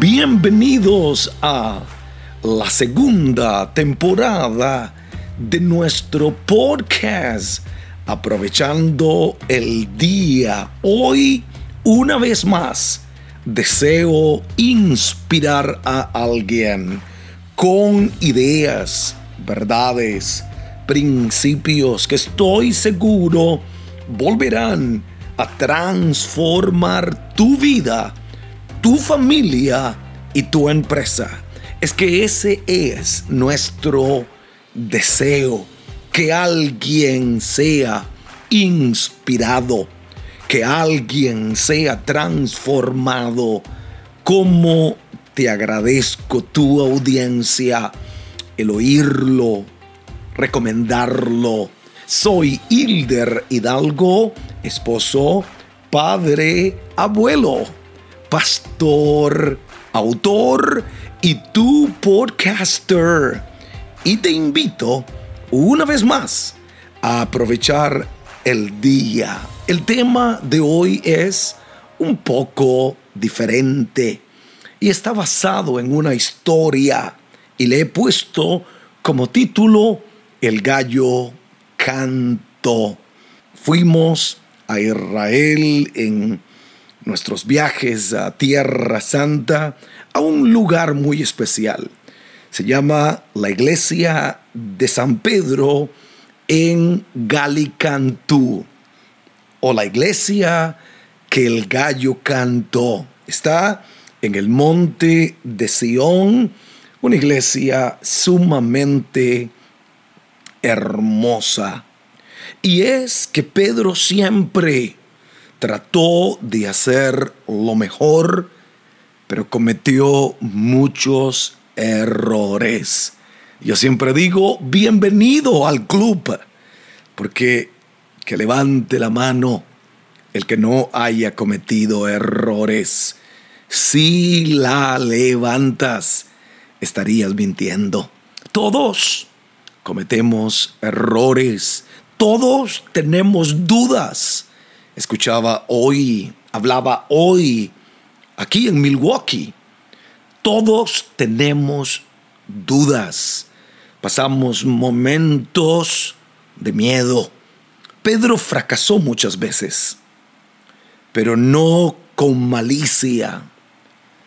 Bienvenidos a la segunda temporada de nuestro podcast. Aprovechando el día, hoy una vez más deseo inspirar a alguien con ideas, verdades, principios que estoy seguro volverán a transformar tu vida, tu familia y tu empresa. Es que ese es nuestro deseo, que alguien sea inspirado, que alguien sea transformado. Como te agradezco tu audiencia, el oírlo, recomendarlo. Soy Hilder Hidalgo, esposo, padre, abuelo, pastor, autor y tu podcaster. Y te invito una vez más a aprovechar el día. El tema de hoy es un poco diferente y está basado en una historia y le he puesto como título El gallo canto. Fuimos a Israel en nuestros viajes a Tierra Santa a un lugar muy especial. Se llama la iglesia de San Pedro en Galicantú o la iglesia que el gallo cantó. Está en el monte de Sión, una iglesia sumamente hermosa. Y es que Pedro siempre trató de hacer lo mejor, pero cometió muchos errores. Yo siempre digo, bienvenido al club, porque que levante la mano el que no haya cometido errores. Si la levantas, estarías mintiendo. Todos cometemos errores, todos tenemos dudas. Escuchaba hoy, hablaba hoy, aquí en Milwaukee. Todos tenemos dudas. Pasamos momentos de miedo. Pedro fracasó muchas veces, pero no con malicia,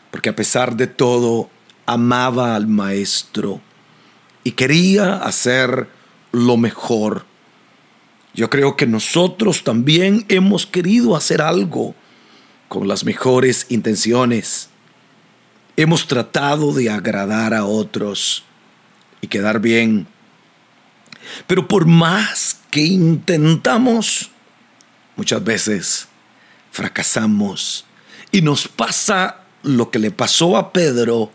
porque a pesar de todo amaba al maestro y quería hacer lo mejor. Yo creo que nosotros también hemos querido hacer algo con las mejores intenciones. Hemos tratado de agradar a otros y quedar bien. Pero por más que intentamos, muchas veces fracasamos y nos pasa lo que le pasó a Pedro,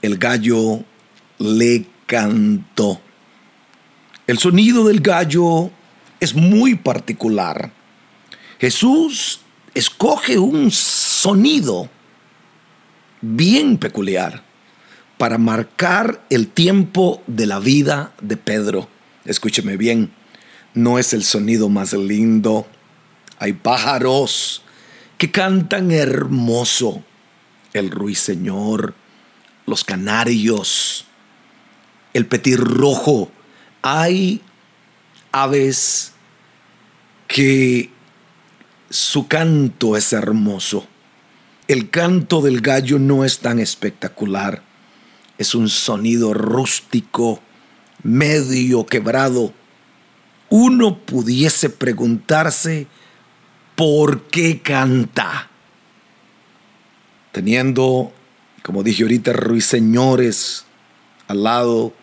el gallo le cantó. El sonido del gallo es muy particular. Jesús escoge un sonido bien peculiar para marcar el tiempo de la vida de Pedro. Escúcheme bien, no es el sonido más lindo. Hay pájaros que cantan hermoso. El ruiseñor, los canarios, el petirrojo. Hay aves que su canto es hermoso. El canto del gallo no es tan espectacular. Es un sonido rústico, medio quebrado. Uno pudiese preguntarse por qué canta. Teniendo, como dije ahorita, ruiseñores al lado,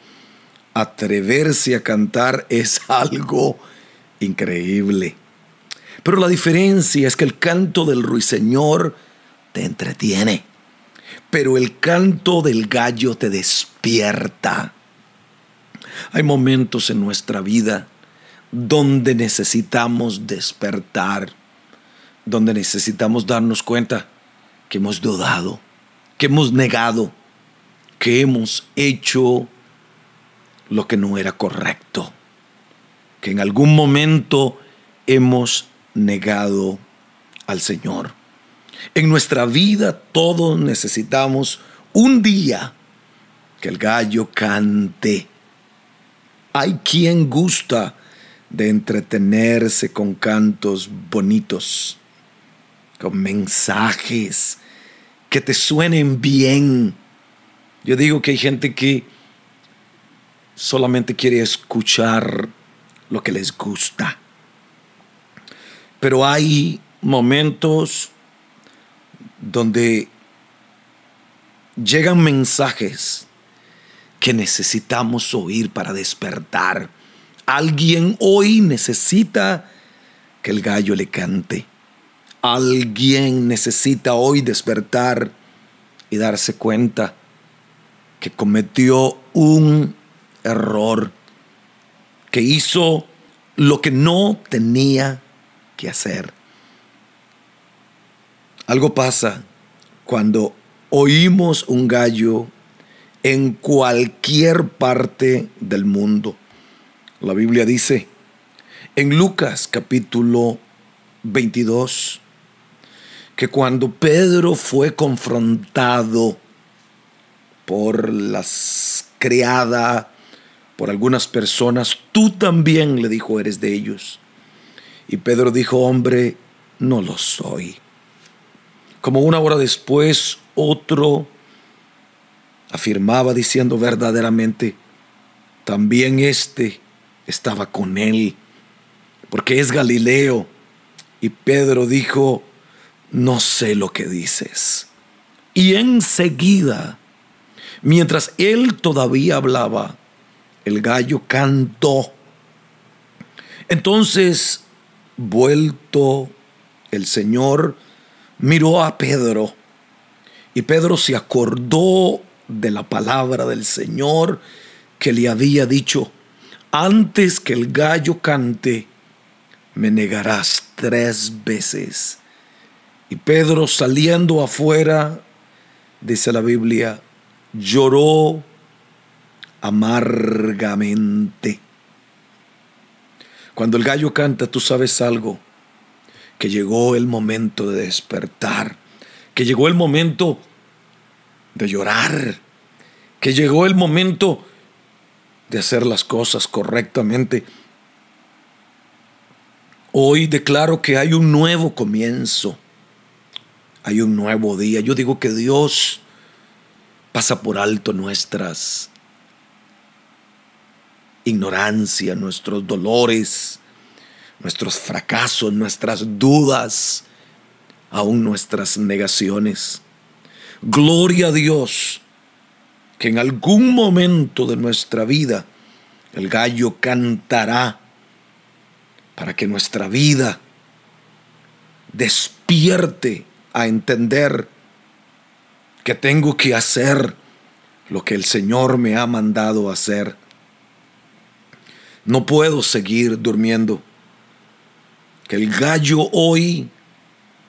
atreverse a cantar es algo increíble. Pero la diferencia es que el canto del ruiseñor te entretiene, pero el canto del gallo te despierta. Hay momentos en nuestra vida donde necesitamos despertar, donde necesitamos darnos cuenta que hemos dudado, que hemos negado, que hemos hecho lo que no era correcto, que en algún momento hemos negado al Señor. En nuestra vida todos necesitamos un día que el gallo cante. Hay quien gusta de entretenerse con cantos bonitos, con mensajes que te suenen bien. Yo digo que hay gente que solamente quiere escuchar lo que les gusta. Pero hay momentos donde llegan mensajes que necesitamos oír para despertar. Alguien hoy necesita que el gallo le cante. Alguien necesita hoy despertar y darse cuenta que cometió un error, que hizo lo que no tenía que hacer. Algo pasa cuando oímos un gallo en cualquier parte del mundo. La Biblia dice en Lucas capítulo 22 que cuando Pedro fue confrontado por las criadas, por algunas personas, tú también le dijo, eres de ellos. Y Pedro dijo, hombre, no lo soy. Como una hora después, otro afirmaba diciendo verdaderamente, también este estaba con él, porque es Galileo. Y Pedro dijo, no sé lo que dices. Y enseguida, mientras él todavía hablaba, el gallo cantó. Entonces, vuelto el Señor, miró a Pedro y Pedro se acordó de la palabra del Señor que le había dicho, antes que el gallo cante, me negarás tres veces. Y Pedro saliendo afuera, dice la Biblia, lloró amargamente. Cuando el gallo canta, tú sabes algo, que llegó el momento de despertar, que llegó el momento de llorar, que llegó el momento de hacer las cosas correctamente. Hoy declaro que hay un nuevo comienzo, hay un nuevo día. Yo digo que Dios pasa por alto nuestras ignorancia, nuestros dolores, nuestros fracasos, nuestras dudas, aún nuestras negaciones. Gloria a Dios que en algún momento de nuestra vida el gallo cantará para que nuestra vida despierte a entender que tengo que hacer lo que el Señor me ha mandado hacer. No puedo seguir durmiendo. Que el gallo hoy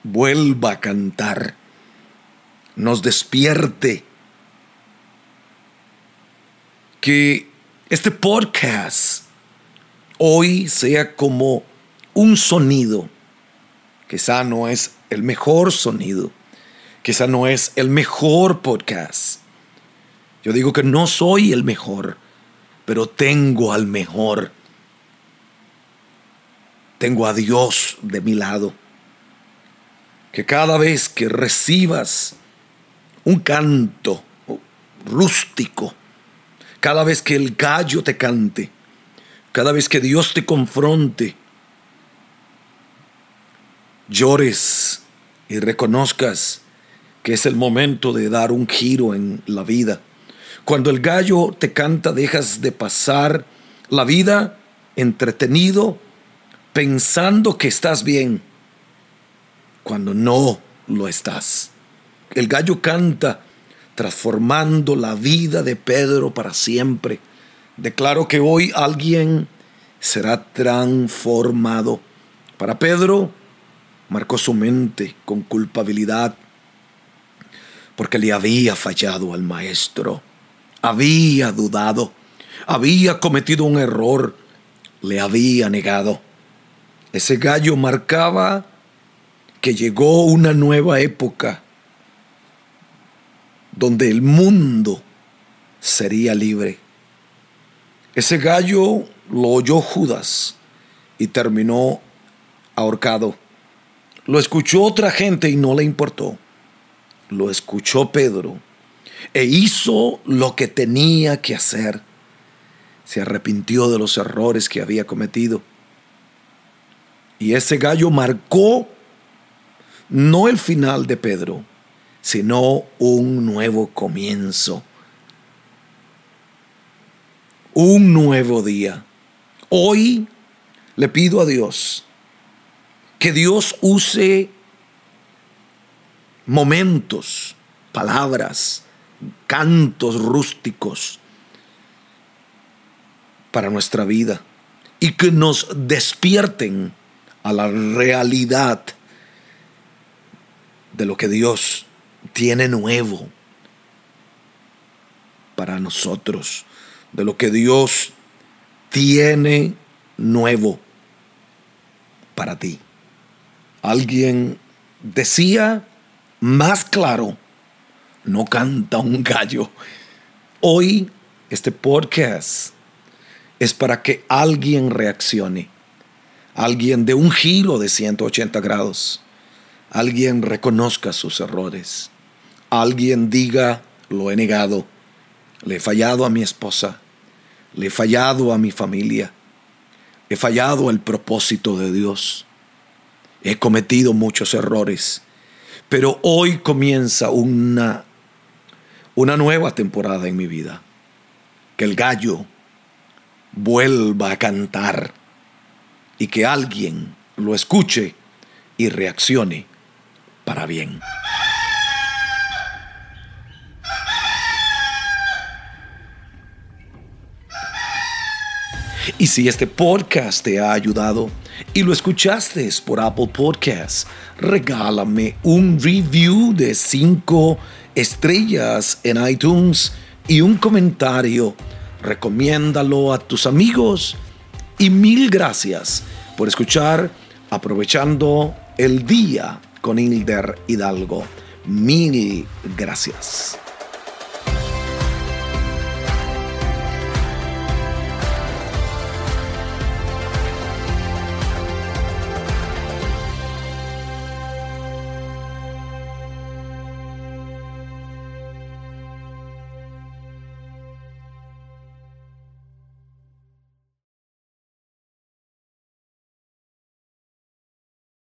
vuelva a cantar, nos despierte. Que este podcast hoy sea como un sonido. Quizá no es el mejor sonido. Quizá no es el mejor podcast. Yo digo que no soy el mejor pero tengo al mejor. Tengo a Dios de mi lado. Que cada vez que recibas un canto rústico, cada vez que el gallo te cante, cada vez que Dios te confronte, llores y reconozcas que es el momento de dar un giro en la vida cuando el gallo te canta, dejas de pasar la vida entretenido pensando que estás bien, cuando no lo estás. El gallo canta transformando la vida de Pedro para siempre. Declaro que hoy alguien será transformado. Para Pedro marcó su mente con culpabilidad porque le había fallado al maestro había dudado, había cometido un error, le había negado. Ese gallo marcaba que llegó una nueva época donde el mundo sería libre. Ese gallo lo oyó Judas y terminó ahorcado. Lo escuchó otra gente y no le importó. Lo escuchó Pedro e hizo lo que tenía que hacer. Se arrepintió de los errores que había cometido. Y ese gallo marcó no el final de Pedro, sino un nuevo comienzo. Un nuevo día. Hoy le pido a Dios que Dios use momentos, palabras, cantos rústicos para nuestra vida y que nos despierten a la realidad de lo que Dios tiene nuevo para nosotros, de lo que Dios tiene nuevo para ti. Alguien decía más claro, no canta un gallo. Hoy este podcast es para que alguien reaccione, alguien de un giro de 180 grados, alguien reconozca sus errores, alguien diga, lo he negado, le he fallado a mi esposa, le he fallado a mi familia, he fallado el propósito de Dios, he cometido muchos errores, pero hoy comienza una una nueva temporada en mi vida. Que el gallo vuelva a cantar y que alguien lo escuche y reaccione para bien. Y si este podcast te ha ayudado y lo escuchaste por Apple Podcasts, regálame un review de 5 estrellas en iTunes y un comentario. Recomiéndalo a tus amigos y mil gracias por escuchar aprovechando el día con Hilder Hidalgo. Mil gracias.